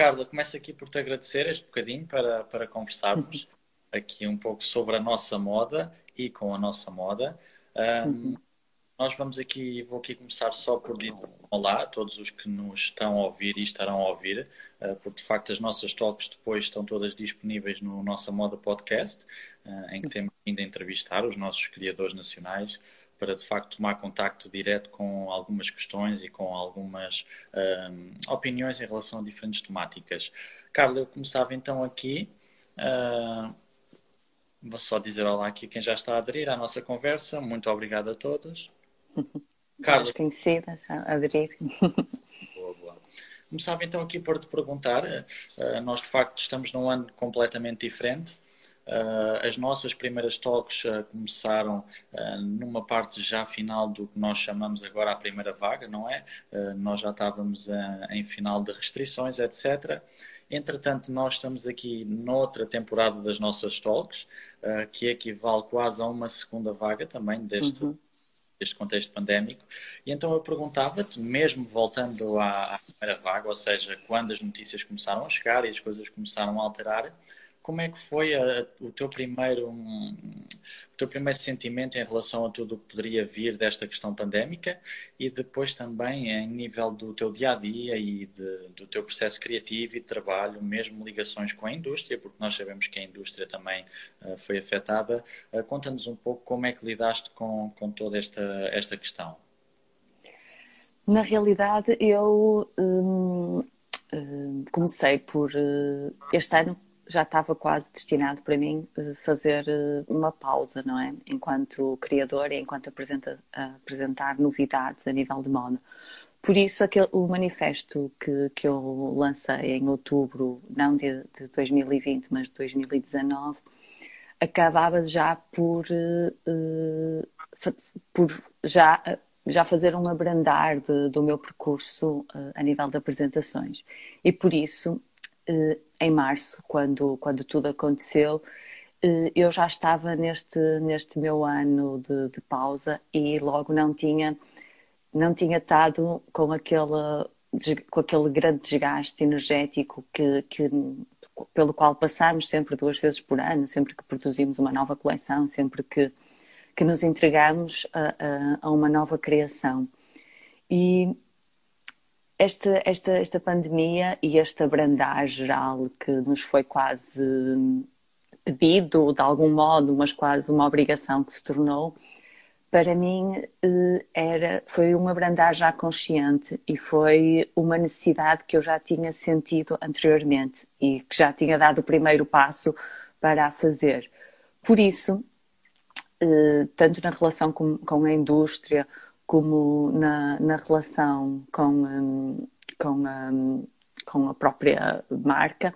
Carla, começo aqui por te agradecer este bocadinho para, para conversarmos aqui um pouco sobre a nossa moda e com a nossa moda. Um, nós vamos aqui, vou aqui começar só por dizer olá a todos os que nos estão a ouvir e estarão a ouvir, uh, porque de facto as nossas talks depois estão todas disponíveis no Nossa Moda Podcast, uh, em que temos ainda a entrevistar os nossos criadores nacionais para de facto tomar contacto direto com algumas questões e com algumas um, opiniões em relação a diferentes temáticas. Carla, eu começava então aqui. Uh, vou só dizer olá aqui quem já está a aderir à nossa conversa. Muito obrigado a todos. Carlos. conhecidas a aderir. Boa, boa. Começava então aqui por te perguntar, uh, nós de facto estamos num ano completamente diferente. Uh, as nossas primeiras talks uh, começaram numa parte já final do que nós chamamos agora a primeira vaga, não é? nós já estávamos em final de restrições, etc. Entretanto, nós estamos aqui noutra temporada das nossas talks, que equivale quase a uma segunda vaga também deste, uhum contexto pandémico. E então eu perguntava-te, mesmo voltando à, à primeira vaga, ou seja, quando as notícias começaram a chegar e as coisas começaram a alterar, como é que foi a, o teu primeiro um, o teu primeiro sentimento em relação a tudo o que poderia vir desta questão pandémica e depois também em nível do teu dia a dia e de, do teu processo criativo e de trabalho, mesmo ligações com a indústria, porque nós sabemos que a indústria também uh, foi afetada. Uh, Conta-nos um pouco como é que lidaste com, com toda esta, esta questão. Na realidade, eu hum, hum, comecei por uh, este ano já estava quase destinado para mim eh, fazer eh, uma pausa, não é? Enquanto criador e enquanto apresenta, apresentar novidades a nível de moda. Por isso, aquele, o manifesto que, que eu lancei em outubro, não de, de 2020, mas de 2019, acabava já por, uh, por já, já fazer um abrandar de, do meu percurso uh, a nível de apresentações. E por isso em março, quando, quando tudo aconteceu, eh, eu já estava neste, neste meu ano de, de pausa e logo não tinha, não tinha estado com aquele, com aquele grande desgaste energético que, que, pelo qual passamos sempre duas vezes por ano, sempre que produzimos uma nova coleção, sempre que, que nos entregamos a, a, a uma nova criação. E esta, esta, esta pandemia e este abrandar geral que nos foi quase pedido de algum modo, mas quase uma obrigação que se tornou, para mim eh, era, foi um abrandar já consciente e foi uma necessidade que eu já tinha sentido anteriormente e que já tinha dado o primeiro passo para a fazer. Por isso, eh, tanto na relação com, com a indústria como na, na relação com, um, com, um, com a própria marca,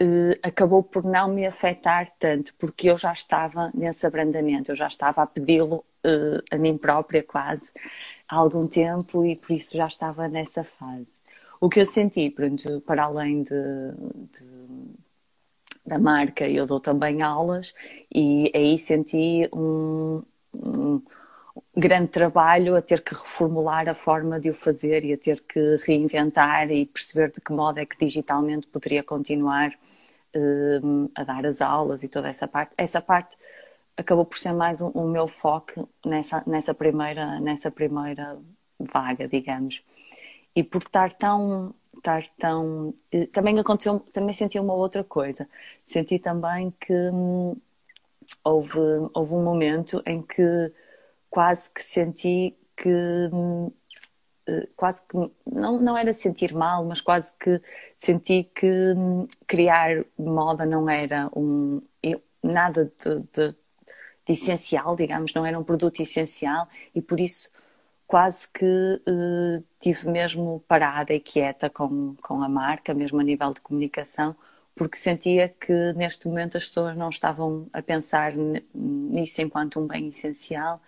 uh, acabou por não me afetar tanto, porque eu já estava nesse abrandamento, eu já estava a pedi-lo uh, a mim própria quase há algum tempo e por isso já estava nessa fase. O que eu senti, pronto, para além de, de da marca, eu dou também aulas e aí senti um, um grande trabalho a ter que reformular a forma de o fazer e a ter que reinventar e perceber de que modo é que digitalmente poderia continuar um, a dar as aulas e toda essa parte. Essa parte acabou por ser mais o um, um meu foco nessa, nessa, primeira, nessa primeira vaga, digamos. E por estar tão, estar tão. Também aconteceu, também senti uma outra coisa. Senti também que hum, houve, houve um momento em que quase que senti que eh, quase que não, não era sentir mal, mas quase que senti que hum, criar moda não era um nada de, de, de, essencial, digamos, não era um produto essencial e por isso quase que uh, tive mesmo parada e quieta com, com a marca, mesmo a nível de comunicação, porque sentia que neste momento as pessoas não estavam a pensar nisso enquanto um bem essencial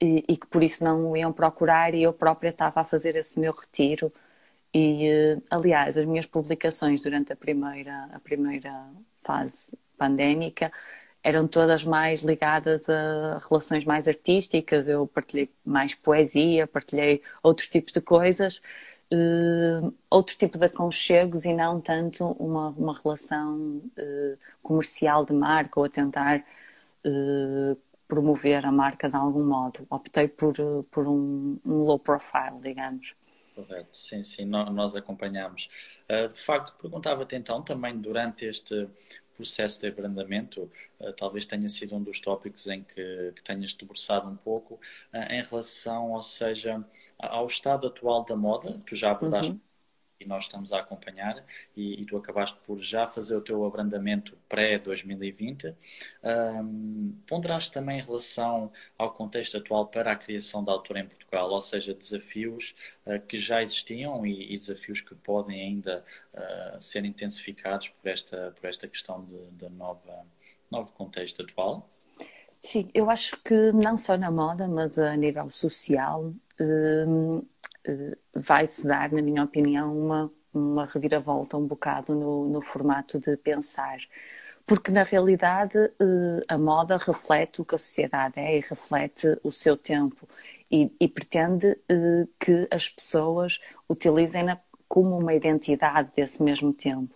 e, e, que por isso não o iam procurar e eu própria estava a fazer esse meu retiro. E eh, aliás as minhas publicações durante a primeira a primeira fase pandémica eram todas mais ligadas a relações mais artísticas. Eu partilhei mais poesia partilhei outros tipos de coisas uh, outro tipo de aconchegos e não tanto uma, uma relação uh, comercial de marca ou a tentar uh, promover a marca de algum modo. Optei por, por um, um low profile, digamos. Correto, sim, sim, nós acompanhamos. De facto, perguntava-te então, também durante este processo de abrandamento, talvez tenha sido um dos tópicos em que, que tenhas debruçado um pouco, em relação, ou seja, ao estado atual da moda, tu já abordaste uhum e nós estamos a acompanhar e, e, tu acabaste por já fazer o teu abrandamento pré-2020. Um, ponderaste também em relação ao contexto atual para a criação da autora em Portugal, ou seja, desafios uh, que já existiam e, e, desafios que podem ainda uh, ser intensificados por esta, por esta questão nova, novo contexto atual? Sim, eu acho que não só na moda, mas a nível social, hum, vai-se dar, na minha opinião, uma, uma reviravolta um bocado no, no formato de pensar. Porque, na realidade, eh, a moda reflete o que a sociedade é e reflete o seu tempo e, e pretende eh, que as pessoas utilizem-na como uma identidade desse mesmo tempo.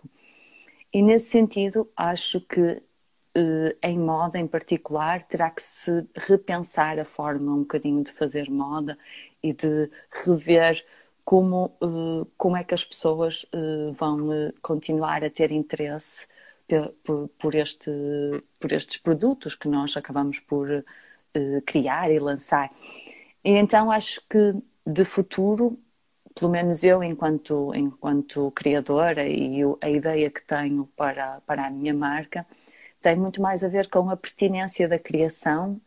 E, nesse sentido, acho que em moda em particular, terá que se repensar a forma um bocadinho de fazer moda e de rever como, uh, como é que as pessoas uh, vão uh, continuar a ter interesse por, por, este, por estes produtos que nós acabamos por criar e lançar. E então acho que de futuro, pelo menos eu enquanto, enquanto criadora e a ideia que tenho para, para a minha marca, tem muito mais a ver com a pertinência da criação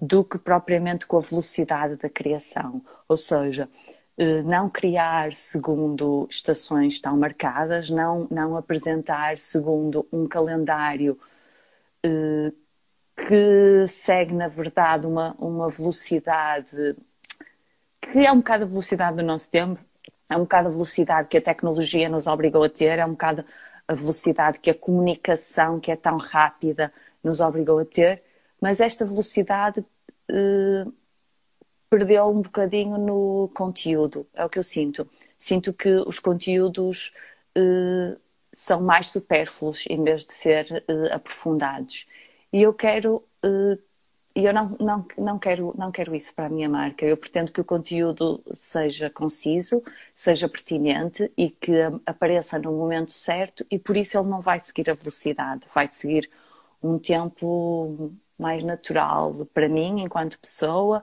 do que propriamente com a velocidade da criação. Ou seja, eh, não criar segundo estações tão marcadas, não, não apresentar segundo um calendário eh, que segue, na verdade, uma, uma velocidade que é um bocado a velocidade do nosso tempo, é um bocado a velocidade que a tecnologia nos obrigou a ter, é um bocado a velocidade que a comunicação, que é tão rápida, nos obrigou a ter mas esta velocidade eh, perdeu um bocadinho no conteúdo, é o que eu sinto. Sinto que os conteúdos eh, são mais supérfluos em vez de ser eh, aprofundados. E eu quero e eu não, não, não, quero, não quero isso para a minha marca. Eu pretendo que o conteúdo seja conciso, seja pertinente e que apareça no momento certo e por isso ele não vai seguir a velocidade, vai seguir um tempo mais natural para mim, enquanto pessoa,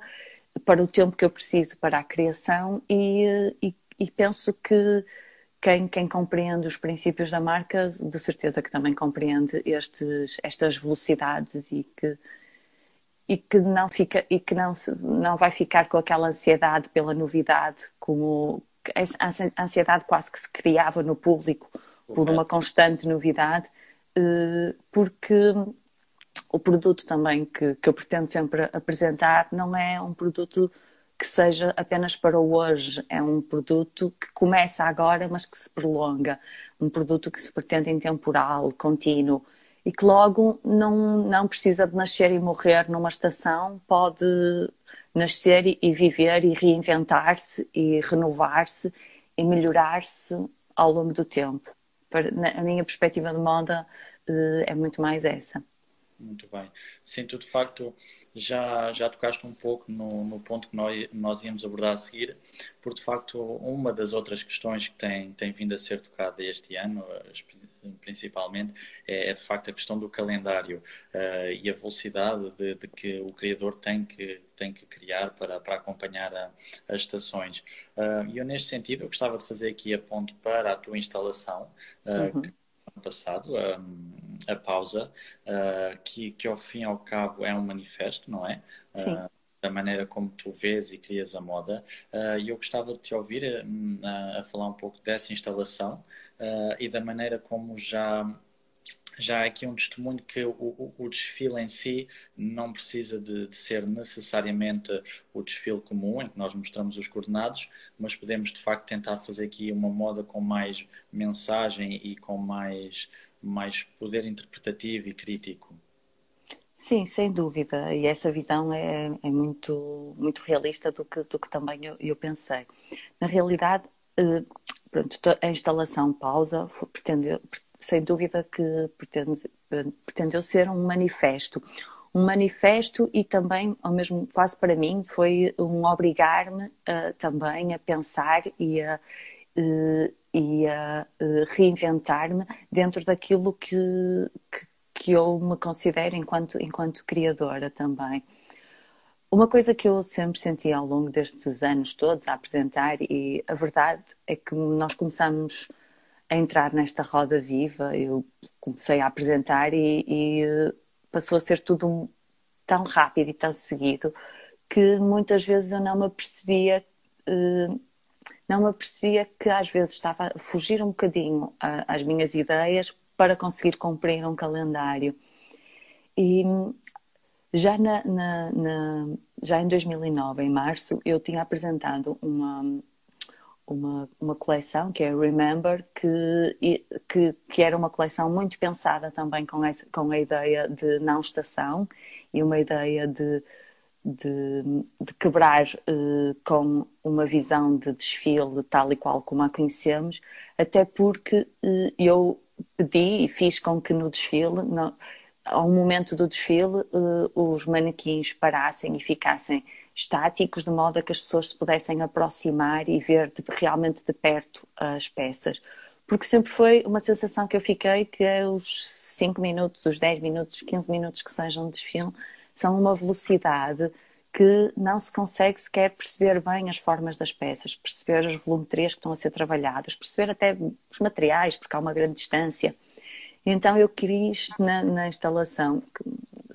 para o tempo que eu preciso para a criação e, e, e penso que quem, quem, compreende os princípios da marca, de certeza que também compreende estes, estas velocidades e que, e que não fica e que não, não vai ficar com aquela ansiedade pela novidade, como a ansiedade quase que se criava no público por uma constante novidade, eh, porque o produto também que, que eu pretendo sempre apresentar não é um produto que seja apenas para o hoje, é um produto que começa agora, mas que se prolonga, um produto que se pretende intemporal, contínuo e que logo não, não precisa de nascer e morrer numa estação, pode nascer e viver e reinventar-se e renovar-se e melhorar-se ao longo do tempo. A minha perspectiva de moda eh, é muito mais essa. Muito bem. Sim, tu de facto já, já tocaste um pouco no, no ponto que nós, nós íamos abordar a seguir, porque de facto uma das outras questões que tem, tem vindo a ser tocada este ano, principalmente, é, é de facto a questão do calendário uh, e a velocidade de, de, que o criador tem que, tem que criar para, para acompanhar a, as estações. Uh, e eu, neste sentido, eu gostava de fazer aqui a ponto para a tua instalação, uh, uhum. que passado, a, a pausa, uh, que, que ao fim e ao cabo é um manifesto, não é? Sim. Uh, da maneira como tu vês e crias a moda. E eu gostava de te ouvir a, a falar um pouco dessa instalação e da maneira como já já aqui um testemunho que o, o, o desfile em si não precisa de, de, ser necessariamente o desfile comum, em que nós mostramos os coordenados, mas podemos de facto tentar fazer aqui uma moda com mais mensagem e com mais, mais poder interpretativo e crítico. Sim, sem dúvida. E essa visão é, é muito, muito realista do que, do que também eu, eu pensei. Na realidade, uh, pronto, a instalação pausa pretendeu, sem dúvida que pretende, pretendeu ser um manifesto. Um manifesto e também, ao mesmo quase para mim, foi um obrigar-me uh, também a pensar e a, uh, e a uh, reinventar-me dentro daquilo que, que, que, eu me considero enquanto, enquanto criadora também. Uma coisa que eu sempre senti ao longo destes anos todos a apresentar, e a verdade é que nós começamos a entrar nesta roda viva, eu comecei a apresentar e, e passou a ser tudo tão rápido e tão seguido que muitas vezes eu não me apercebia eh, não me apercebia que às vezes estava a fugir um bocadinho às minhas ideias para conseguir cumprir um calendário. E já, na, na, na, já em 2009, em março, eu tinha apresentado uma, uma, uma coleção que é Remember, que, que, que era uma coleção muito pensada também com, essa, com a ideia de não estação e uma ideia de, de, de quebrar uh, com uma visão de desfile tal e qual como a conhecemos, até porque uh, eu pedi e fiz com que no desfile, no, ao momento do desfile, uh, os manequins parassem e ficassem estáticos, de modo a que as pessoas se pudessem aproximar e ver de, realmente de perto as peças. Porque sempre foi uma sensação que eu fiquei que os 5 minutos, os 10 minutos, os 15 minutos que sejam de desfile, são uma velocidade que não se consegue sequer perceber bem as formas das peças, perceber as volumetrias que estão a ser trabalhadas, perceber até os materiais, porque há uma grande distância. Então eu quis na, na instalação,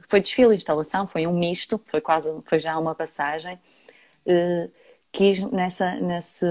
foi desfile instalação, foi um misto, foi quase, foi já uma passagem, eh, quis nessa, nesse,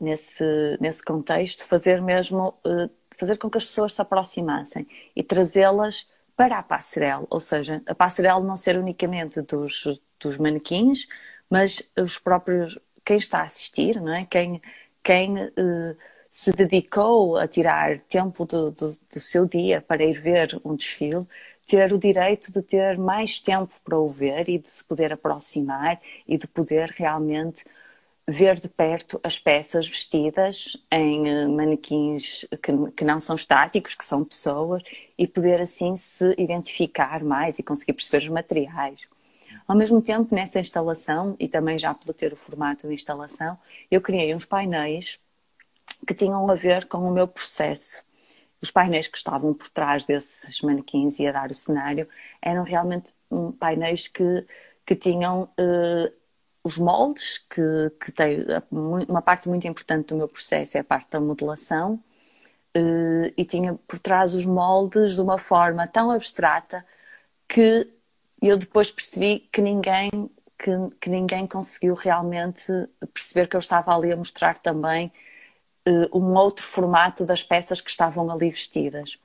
nesse, nesse contexto fazer mesmo, eh, fazer com que as pessoas se aproximassem e trazê-las para a passarela, ou seja, a passarela não ser unicamente dos, dos manequins, mas os próprios, quem está a assistir, não é? quem, quem uh, se dedicou a tirar tempo do, do, do, seu dia para ir ver um desfile, ter o direito de ter mais tempo para o ver e de se poder aproximar e de poder realmente ver de perto as peças vestidas em eh, manequins que, que, não são estáticos, que são pessoas, e poder assim se identificar mais e conseguir perceber os materiais. Ao mesmo tempo, nessa instalação, e também já pelo ter o formato de instalação, eu criei uns painéis que tinham a ver com o meu processo. Os painéis que estavam por trás desses manequins e a dar o cenário eram realmente hum, painéis que, que tinham uh, os moldes, que, que tem uma parte muito importante do meu processo é a parte da modelação, eh, e tinha por trás os moldes de uma forma tão abstrata que eu depois percebi que ninguém, que, que ninguém conseguiu realmente perceber que eu estava ali a mostrar também uh, um outro formato das peças que estavam ali vestidas.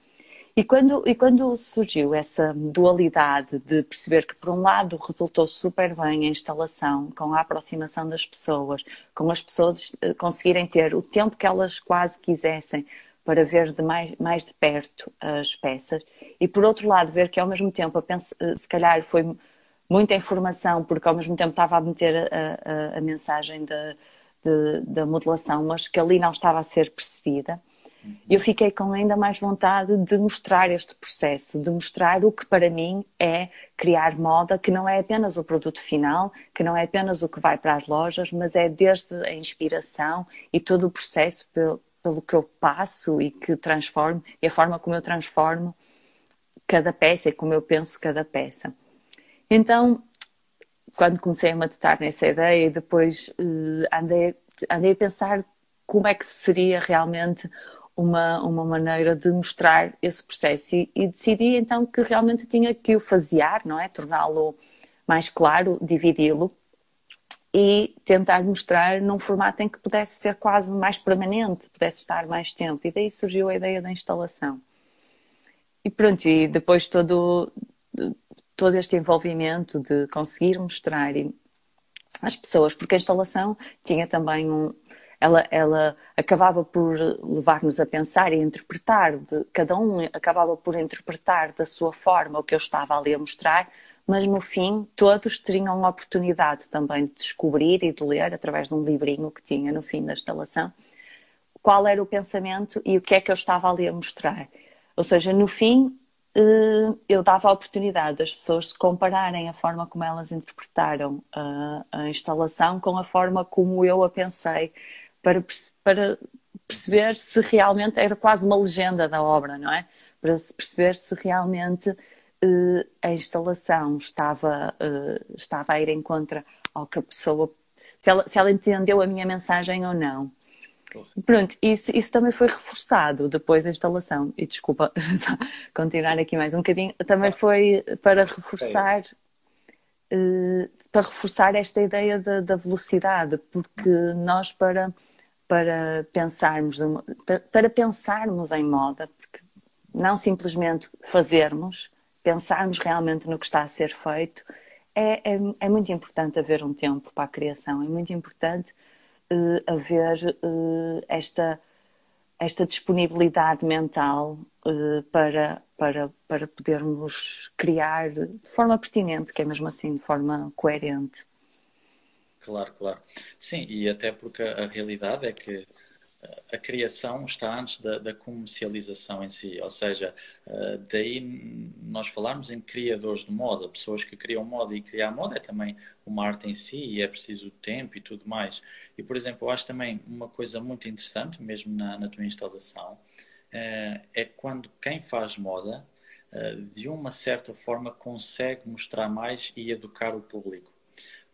E quando, e quando surgiu essa dualidade de perceber que, por um lado, resultou super bem a instalação, com a aproximação das pessoas, com as pessoas eh, conseguirem ter o tempo que elas quase quisessem para ver de mais, mais de perto as peças, e por outro lado, ver que ao mesmo tempo, penso, eh, se calhar foi muita informação, porque ao mesmo tempo estava a meter a, a, a mensagem da, de, da modelação, mas que ali não estava a ser percebida eu fiquei com ainda mais vontade de mostrar este processo, de mostrar o que para mim é criar moda, que não é apenas o produto final, que não é apenas o que vai para as lojas, mas é desde a inspiração e todo o processo pelo, pelo que eu passo e que transformo, e a forma como eu transformo cada peça e como eu penso cada peça. Então, quando comecei a matutar nessa ideia e depois uh, andei, andei a pensar como é que seria realmente uma, uma maneira de mostrar esse processo e, e decidi então que realmente tinha que o fasear, não é? Torná-lo mais claro, dividi-lo e tentar mostrar num formato em que pudesse ser quase mais permanente, pudesse estar mais tempo. E daí surgiu a ideia da instalação. E pronto, e depois todo, todo este envolvimento de conseguir mostrar às pessoas, porque a instalação tinha também um, ela, ela acabava por levar-nos a pensar e interpretar, de, cada um acabava por interpretar da sua forma o que eu estava ali a mostrar, mas no fim todos teriam a oportunidade também de descobrir e de ler, através de um livrinho que tinha no fim da instalação, qual era o pensamento e o que é que eu estava ali a mostrar. Ou seja, no fim, eu dava a oportunidade das pessoas se compararem a forma como elas interpretaram a, a instalação com a forma como eu a pensei, para, para perceber se realmente era quase uma legenda da obra, não é? Para perceber se realmente uh, a instalação estava, uh, estava a ir em contra ao que a pessoa. Se ela, se ela entendeu a minha mensagem ou não. Pronto, isso, isso também foi reforçado depois da instalação. E desculpa continuar aqui mais um bocadinho. Também foi para reforçar. Uh, para reforçar esta ideia da, da velocidade, porque nós para para pensarmos para, para pensarmos em moda, porque não simplesmente fazermos, pensarmos realmente no que está a ser feito, é, é, é muito importante haver um tempo para a criação, é muito importante uh, haver uh, esta, esta disponibilidade mental uh, para, para, para podermos criar de forma pertinente, que é mesmo assim, de forma coerente. Claro, claro. Sim, e até porque a realidade é que a criação está antes da, da, comercialização em si, ou seja, eh, daí nós falarmos em criadores de moda, pessoas que criam moda e criar moda é também uma arte em si e é preciso tempo e tudo mais. E, por exemplo, eu acho também uma coisa muito interessante, mesmo na, na tua instalação, eh, é quando quem faz moda, eh, de uma certa forma, consegue mostrar mais e educar o público.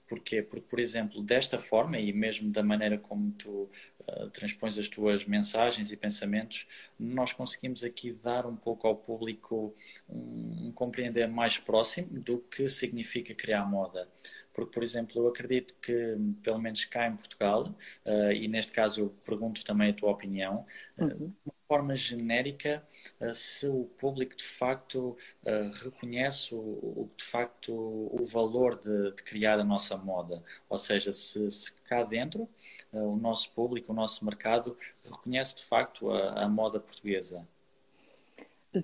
Porquê? Porque, por exemplo, desta forma e mesmo da maneira como tu uh, transpões as tuas mensagens e pensamentos, nós conseguimos aqui dar um pouco ao público um, um compreender mais próximo do que significa criar moda. Porque, por exemplo, eu acredito que, pelo menos cá em Portugal, uh, e neste caso eu pergunto também a tua opinião, uh, uhum forma genérica, eh, se o público de facto eh, reconhece o, de facto o valor de, de criar a nossa moda, ou seja, se, se, cá dentro eh, o nosso público, o nosso mercado reconhece de facto a, a moda portuguesa.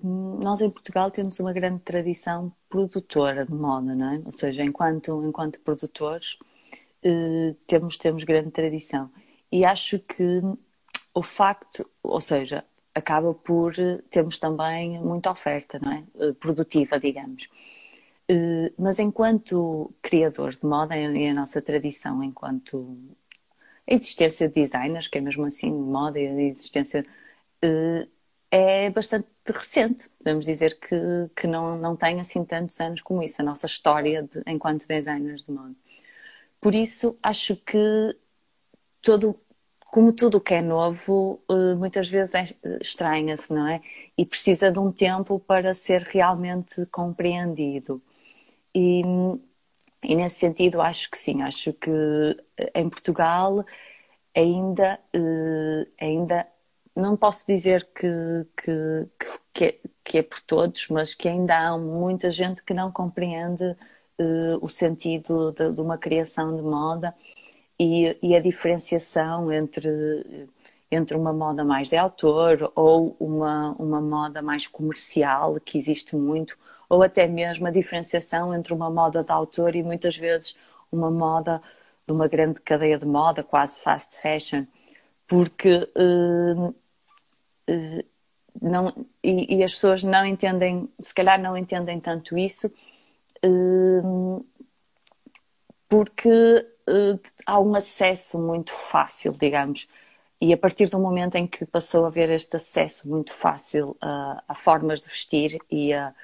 Nós em Portugal temos uma grande tradição produtora de moda, não é? Ou seja, enquanto enquanto produtores temos temos grande tradição e acho que o facto, ou seja, acaba por eh, termos também muita oferta, não é? Eh, produtiva, digamos. Eh, mas enquanto criadores de moda e a nossa tradição enquanto a existência de designers, que é mesmo assim de moda e a existência é bastante recente. Podemos dizer que, que não, não tem assim tantos anos como isso, a nossa história de, enquanto designers de moda. Por isso, acho que todo como tudo o que é novo, eh, muitas vezes é, estranha-se, não é? E precisa de um tempo para ser realmente compreendido. E, e nesse sentido, acho que sim, acho que eh, em Portugal ainda, eh, ainda não posso dizer que, que, que, é, que é por todos, mas que ainda há muita gente que não compreende o sentido de, de uma criação de moda e, e a diferenciação entre, entre uma moda mais de autor ou uma, uma moda mais comercial, que existe muito, ou até mesmo a diferenciação entre uma moda de autor e muitas vezes uma moda de uma grande cadeia de moda, quase fast fashion, porque uh, uh, não, e, e, as pessoas não entendem, se calhar não entendem tanto isso, uh, porque uh, há um acesso muito fácil, digamos. E a partir do momento em que passou a haver este acesso muito fácil a, a formas de vestir e a.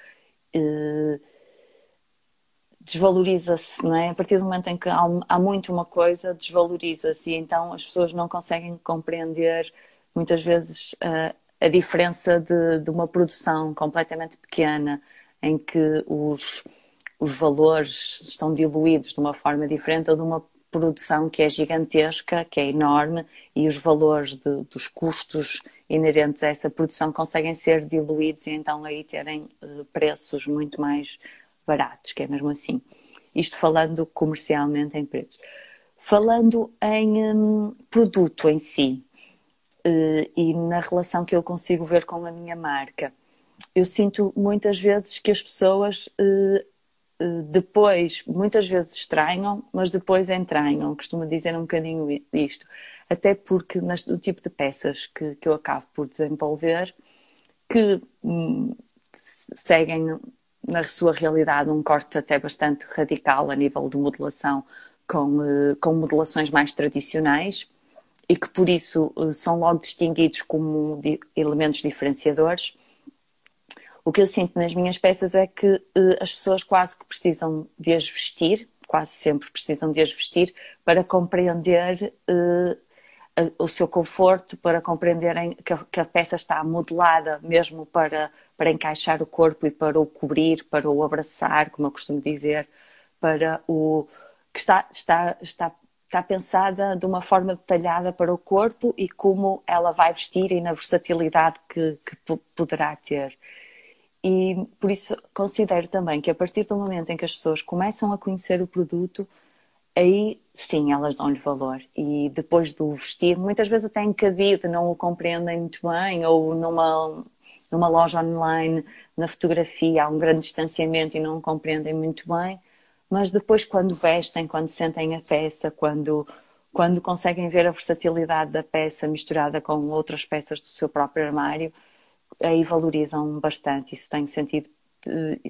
Desvaloriza-se, não é? A partir do momento em que há, há muito uma coisa, desvaloriza-se e então as pessoas não conseguem compreender muitas vezes uh, a diferença de, de, uma produção completamente pequena em que os, os valores estão diluídos de uma forma diferente ou de uma produção que é gigantesca, que é enorme e os valores de, dos custos inerentes a essa produção conseguem ser diluídos e então aí terem uh, preços muito mais baratos, que é mesmo assim. Isto falando comercialmente em preços. Falando em um, produto em si e na relação que eu consigo ver com a minha marca, eu sinto muitas vezes que as pessoas uh, depois, muitas vezes estranham, mas depois entranham. Costumo dizer um bocadinho isto. Até porque no tipo de peças que, que eu acabo por desenvolver, que hum, seguem na sua realidade um corte até bastante radical a nível de modelação, com, com modelações mais tradicionais e que por isso uh, são logo distinguidos como elementos diferenciadores. O que eu sinto nas minhas peças é que uh, as pessoas quase que precisam de as vestir, quase sempre precisam de as vestir para compreender o seu conforto, para compreenderem que a peça está modelada mesmo para para encaixar o corpo e para o cobrir, para o abraçar, como eu costumo dizer, para o que está, está, está, está pensada de uma forma detalhada para o corpo e como ela vai vestir e na versatilidade que, que poderá ter. E por isso considero também que a partir do momento em que as pessoas começam a conhecer o produto, aí sim elas dão-lhe valor. E depois do vestir, muitas vezes até encabido, não o compreendem muito bem, ou numa numa loja online, na fotografia, há um grande distanciamento e não compreendem muito bem, mas depois quando vestem, quando sentem a peça, quando, quando conseguem ver a versatilidade da peça misturada com outras peças do seu próprio armário, aí valorizam bastante. Isso tem sentido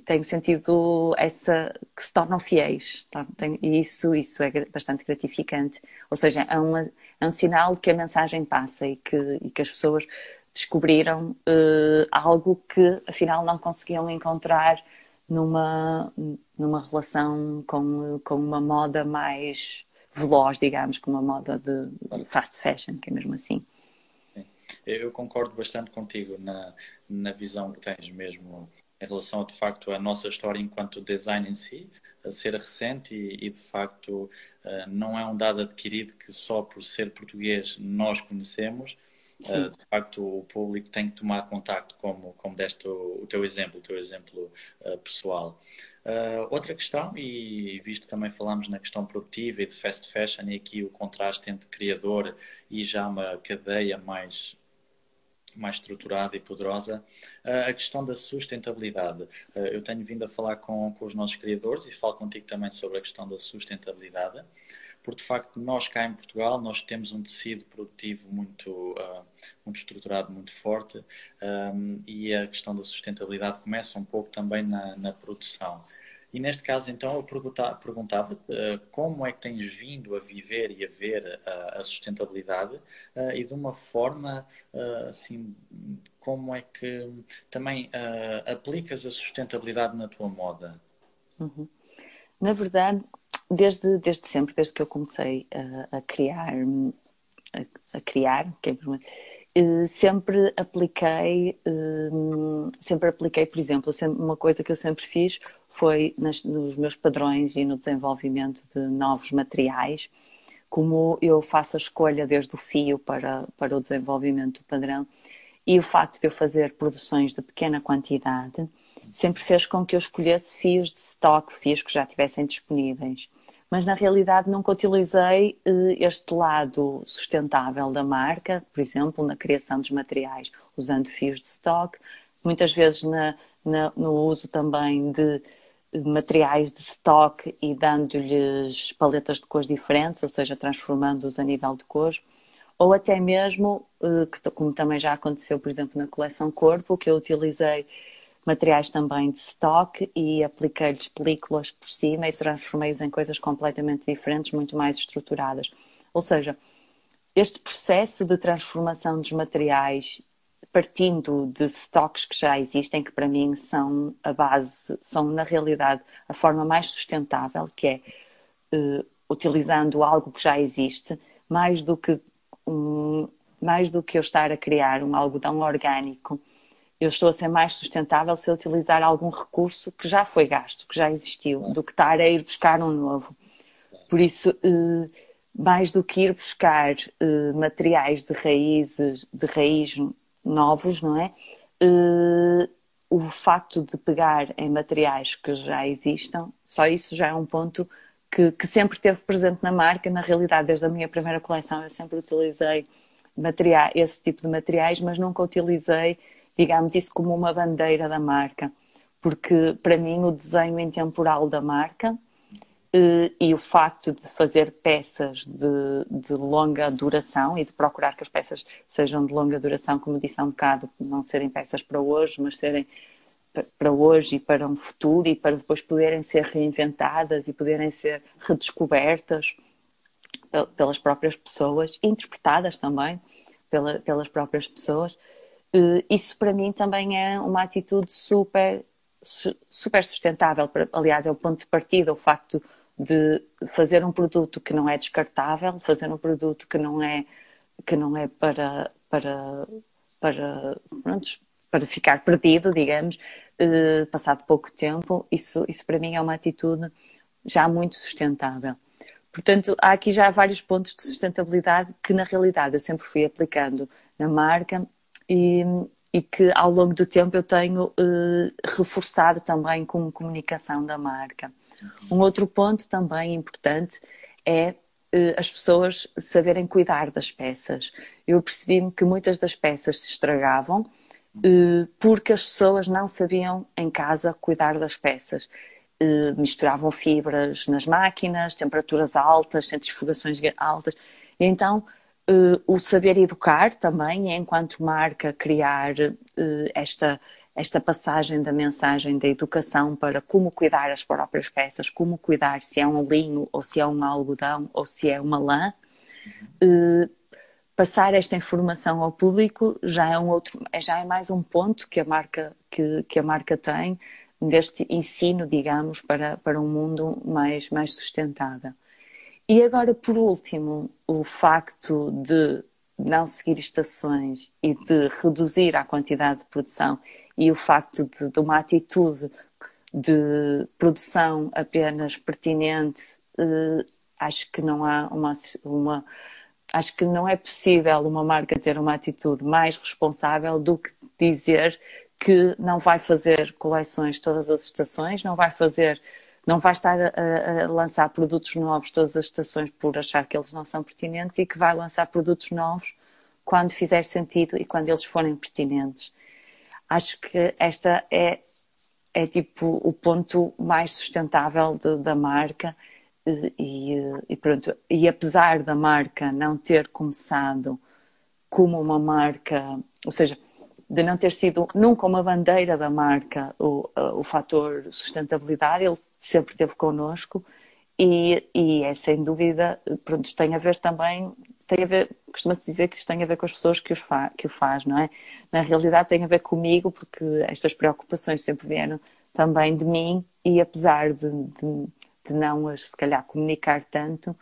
tenho sentido essa que se tornam fiéis tá? e isso isso é bastante gratificante ou seja é, uma, é um sinal que a mensagem passa e que, e que as pessoas descobriram uh, algo que afinal não conseguiam encontrar numa, numa relação com, com uma moda mais veloz, digamos, com uma moda de fast fashion, que é mesmo assim. Eu concordo bastante contigo na, na visão que tens mesmo em relação de facto, a nossa história enquanto design em si, a ser recente e, e de facto, uh, não é um dado adquirido que só por ser português nós conhecemos, Uh, de facto, o público tem que tomar contacto, como, como deste o, o teu exemplo, o teu exemplo uh, pessoal. Uh, outra questão, e visto que também falamos na questão produtiva e de fast fashion, e aqui o contraste entre criador e já uma cadeia mais mais estruturada e poderosa, a questão da sustentabilidade. Eu tenho vindo a falar com, com os nossos criadores e falo contigo também sobre a questão da sustentabilidade porque de facto nós cá em Portugal nós temos um tecido produtivo muito, uh, muito estruturado, muito forte um, e a questão da sustentabilidade começa um pouco também na, na produção. E neste caso, então, eu perguntava-te uh, como é que tens vindo a viver e a ver uh, a sustentabilidade uh, e de uma forma, assim, como é que também aplicas a sustentabilidade na tua moda? Uhum. Na verdade, desde, desde sempre, desde que eu comecei a, a criar, a, a criar, que é sempre apliquei, eh, sempre apliquei, por exemplo, uma coisa que eu sempre fiz foi nos meus padrões e no desenvolvimento de novos materiais, como eu faço a escolha desde o fio para, para o desenvolvimento do padrão e o facto de eu fazer produções de pequena quantidade sempre fez com que eu escolhesse fios de stock, fios que já tivessem disponíveis. Mas na realidade nunca utilizei eh, este lado sustentável da marca, por exemplo, na criação dos materiais, usando fios de stock, muitas vezes na, na, no uso também de materiais de stock e dando-lhes paletas de cores diferentes, ou seja, transformando-os a nível de cores, ou até mesmo, eh, como também já aconteceu, por exemplo, na coleção Corpo, que eu utilizei materiais também de stock e apliquei-lhes películas por cima e transformei-os em coisas completamente diferentes, muito mais estruturadas. Ou seja, este processo de transformação dos materiais partindo de stocks que já existem, que para mim são a base, são na realidade a forma mais sustentável, que é uh, utilizando algo que já existe, mais do que um, mais do que eu estar a criar um algodão orgânico eu estou a ser mais sustentável se eu utilizar algum recurso que já foi gasto, que já existiu, do que estar a ir buscar um novo. Por isso, eh, mais do que ir buscar eh, materiais de raízes, de raiz novos, não é? Eh, o facto de pegar em materiais que já existam, só isso já é um ponto que, que sempre teve presente na marca. Na realidade, desde a minha primeira coleção, eu sempre utilizei materiais, esse tipo de materiais, mas nunca utilizei digamos isso como uma bandeira da marca, porque para mim o desenho intemporal da marca eh, e o facto de fazer peças de, de, longa duração e de procurar que as peças sejam de longa duração, como disse há um bocado, não serem peças para hoje, mas serem para hoje e para um futuro e para depois poderem ser reinventadas e poderem ser redescobertas pelas próprias pessoas, interpretadas também pela, pelas próprias pessoas. Eh, isso para mim também é uma atitude super, super sustentável. Aliás, é o ponto de partida, o facto de fazer um produto que não é descartável, fazer um produto que não é que não é para para para pronto, para ficar perdido, digamos, eh, passado pouco tempo, isso isso para mim é uma atitude já muito sustentável. Portanto, há aqui já vários pontos de sustentabilidade que na realidade eu sempre fui aplicando na marca e, e que ao longo do tempo eu tenho eh, reforçado também como comunicação da marca. Um outro ponto também importante é eh, as pessoas saberem cuidar das peças. Eu percebi-me que muitas das peças se estragavam eh, porque as pessoas não sabiam em casa cuidar das peças. Eh, misturavam fibras nas máquinas, temperaturas altas, centrifugações altas. E então, o saber educar também é, enquanto marca, criar esta esta passagem da mensagem da educação para como cuidar as próprias peças, como cuidar se é um linho ou se é um algodão ou se é uma lã. Uhum. passar esta informação ao público já é um outro, já é mais um ponto que a marca que, que a marca tem deste ensino, digamos, para, para um mundo mais, mais sustentável. E agora, por último, o facto de não seguir estações e de reduzir a quantidade de produção e o facto de, de uma atitude de produção apenas pertinente, eh, acho que não há uma, uma, acho que não é possível uma marca ter uma atitude mais responsável do que dizer que não vai fazer coleções todas as estações, não vai fazer, não vai estar a, a, lançar produtos novos todas as estações por achar que eles não são pertinentes e que vai lançar produtos novos quando fizer sentido e quando eles forem pertinentes acho que esta é, é tipo o ponto mais sustentável de, da marca e, e, pronto. E apesar da marca não ter começado como uma marca, ou seja, de não ter sido nunca uma bandeira da marca o, o fator sustentabilidade, ele sempre esteve connosco e, e é sem dúvida, pronto, tem a ver também tem a ver, costuma-se dizer que isto tem a ver com as pessoas que, os fa, que o faz, não é? Na realidade tem a ver comigo, porque estas preocupações sempre vieram também de mim e apesar de, de, de não as, se calhar, comunicar tanto,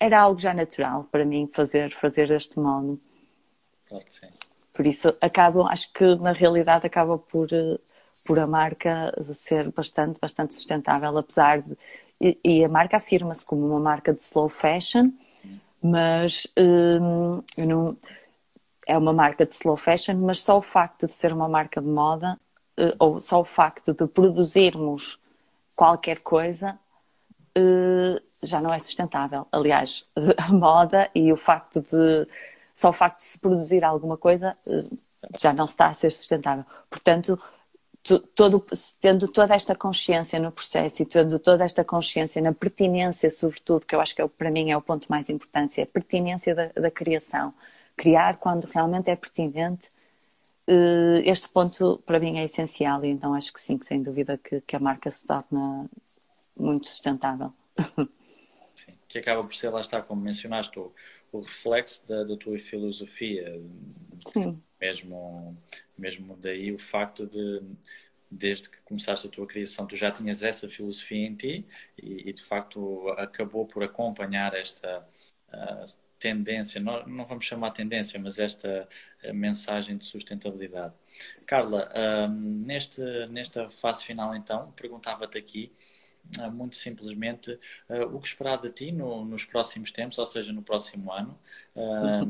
era algo já natural para mim fazer, fazer deste modo. Claro que sim. Por isso, acaba, acho que na realidade acaba por, por a marca ser bastante, bastante sustentável, apesar de. E, e a marca afirma-se como uma marca de slow fashion, mas hum, não, é uma marca de slow fashion, mas só o facto de ser uma marca de moda, uh, ou só o facto de produzirmos qualquer coisa, uh, já não é sustentável. Aliás, a moda e o facto de. Só o facto de se produzir alguma coisa uh, já não está a ser sustentável. Portanto, todo, tendo toda esta consciência no processo e tendo toda esta consciência na pertinência, sobretudo, que eu acho que é, para mim é o ponto mais importante, é a pertinência da, da criação. Criar quando realmente é pertinente, eh, este ponto para mim é essencial e então acho que sim, que sem dúvida que, que a marca se torna muito sustentável. Sim, que acaba por ser, lá está, como mencionaste, o, o reflexo da, da tua filosofia. Sim mesmo, mesmo daí o facto de, desde que começaste a tua criação, tu já tinhas essa filosofia em ti e, e de facto acabou por acompanhar esta uh, tendência, não, não, vamos chamar tendência, mas esta mensagem de sustentabilidade. Carla, uh, neste, nesta fase final então, perguntava-te aqui ah, muito simplesmente uh, o que esperar de ti no, nos próximos tempos, ou seja, no próximo ano.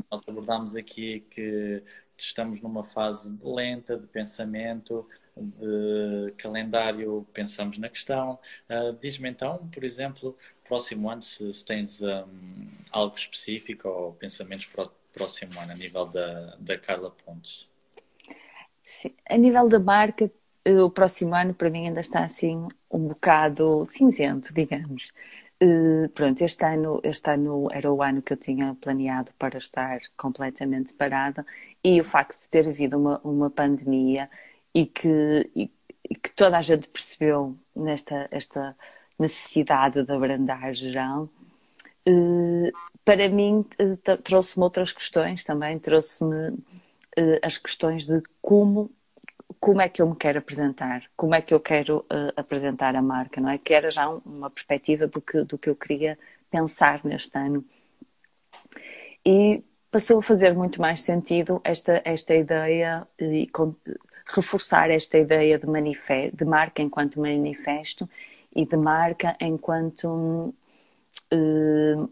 Nós abordámos aqui que estamos numa fase lenta de pensamento, de calendário, pensamos na questão. Uh, Diz-me então, por exemplo, próximo ano, se, se tens um, algo específico ou pensamentos para o próximo ano, a nível da, da Carla Pontes. Sim. A nível da marca, o próximo ano para mim ainda está assim um bocado cinzento, digamos. Pronto, este ano, este ano era o ano que eu tinha planeado para estar completamente parada e o facto de ter havido uma, uma pandemia e que, e, que toda a gente percebeu nesta esta necessidade de abrandar geral, para mim trouxe-me outras questões também, trouxe-me as questões de como como é que eu me quero apresentar, como é que eu quero uh, apresentar a marca, não é? Que era já uma perspectiva do que, do que eu queria pensar neste ano. E passou a fazer muito mais sentido esta, esta ideia e com, reforçar esta ideia de, de marca enquanto manifesto e de marca enquanto uh,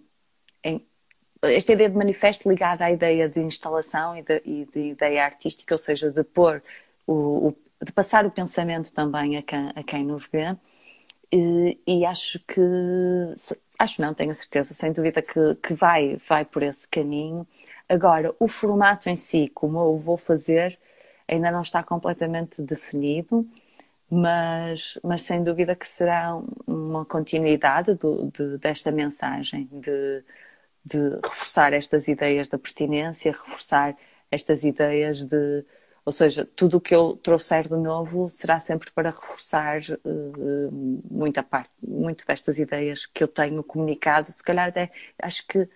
esta ideia de manifesto ligada à ideia de instalação e de, e de ideia artística, ou seja, de pôr o, o, de passar o pensamento também a quem, a quem nos vê. E, e, acho que, acho não, tenho certeza, sem dúvida que, que vai, vai por esse caminho. Agora, o formato em si, como eu vou fazer, ainda não está completamente definido, mas, mas sem dúvida que será uma continuidade do, de, desta mensagem, de, de reforçar estas ideias da pertinência, reforçar estas ideias de, ou seja, tudo o que eu trouxer de novo será sempre para reforçar uh, muita parte, muito destas ideias que eu tenho comunicado. Se calhar até acho que,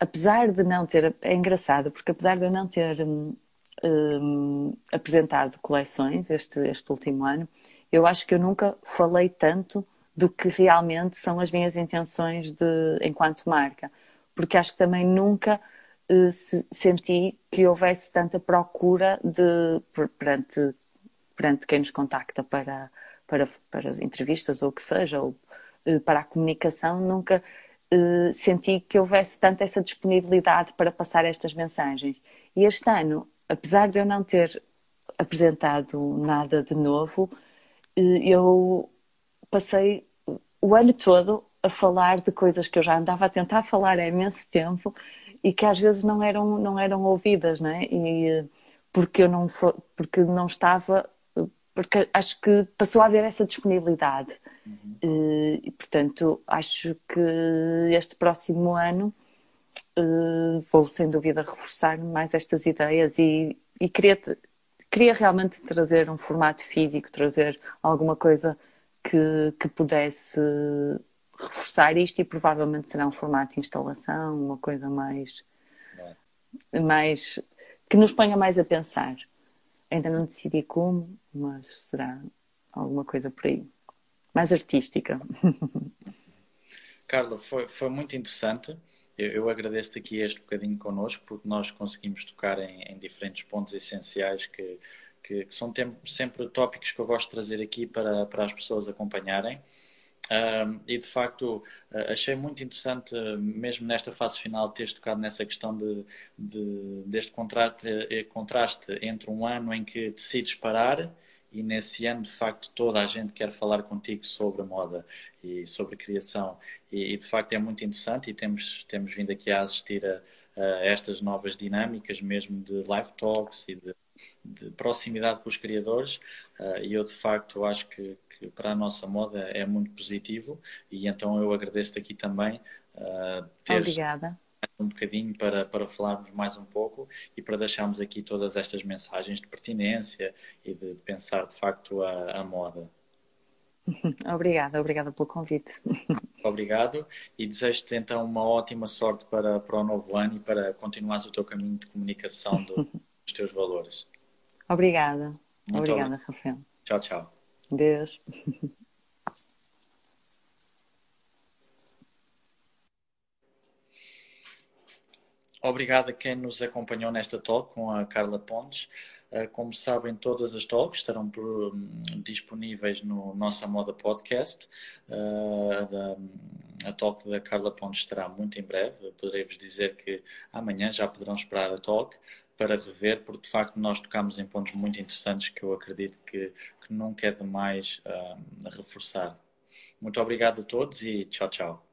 apesar de não ter, é engraçado, porque apesar de eu não ter um, um, apresentado coleções este, este último ano, eu acho que eu nunca falei tanto do que realmente são as minhas intenções de, enquanto marca, porque acho que também nunca senti que houvesse tanta procura de perante, perante quem nos contacta para, para, para entrevistas ou o que seja, ou uh, para a comunicação, nunca uh, senti que houvesse tanta essa disponibilidade para passar estas mensagens. E este ano, apesar de eu não ter apresentado nada de novo, eu passei o ano todo a falar de coisas que eu já andava a tentar falar há imenso tempo e que às vezes não eram, não eram ouvidas, né? E porque eu não, porque não estava, porque acho que passou a haver essa disponibilidade. Uhum. E, portanto, acho que este próximo ano uh, vou sem dúvida reforçar mais estas ideias e, e queria, queria realmente trazer um formato físico, trazer alguma coisa que, que pudesse reforçar isto e provavelmente será um formato de instalação, uma coisa mais, é. mais que nos ponha mais a pensar. Ainda não decidi como, mas será alguma coisa por aí. Mais artística. Carla, foi, foi muito interessante. Eu, eu agradeço-te aqui este bocadinho connosco, porque nós conseguimos tocar em, em diferentes pontos essenciais que, que, que são sempre tópicos que eu gosto de trazer aqui para, para as pessoas acompanharem. Um, e de facto uh, achei muito interessante, uh, mesmo nesta fase final, teres tocado nessa questão de, de, deste contraste, eh, contraste entre um ano em que decides parar e nesse ano, de facto, toda a gente quer falar contigo sobre a moda e sobre a criação. E, e de facto é muito interessante e temos, temos vindo aqui a assistir a, a estas novas dinâmicas, mesmo de live talks e de de proximidade com os criadores e eu de facto acho que, que, para a nossa moda é muito positivo e então eu agradeço-te aqui também uh, teres Obrigada. um bocadinho para, para falarmos mais um pouco e para deixarmos aqui todas estas mensagens de pertinência e de, de pensar de facto a, a moda. Obrigada, obrigada pelo convite. Obrigado e desejo-te então uma ótima sorte para, para o novo ano e para continuares o teu caminho de comunicação do, os teus valores. Obrigada. Muito Obrigada, obrigado. Rafael. Tchau, tchau. Deus. Obrigado a quem nos acompanhou nesta talk com a Carla Pontes. Eh, como sabem, todas as talks estarão por, um, disponíveis no Nossa Moda Podcast. Uh, a talk da Carla Pontes estará muito em breve. Poderei-vos dizer que amanhã já poderão esperar a talk para rever, porque de facto nós tocamos em pontos muito interessantes que eu acredito que, que nunca é demais uh, reforçar. Muito obrigado a todos e tchau, tchau.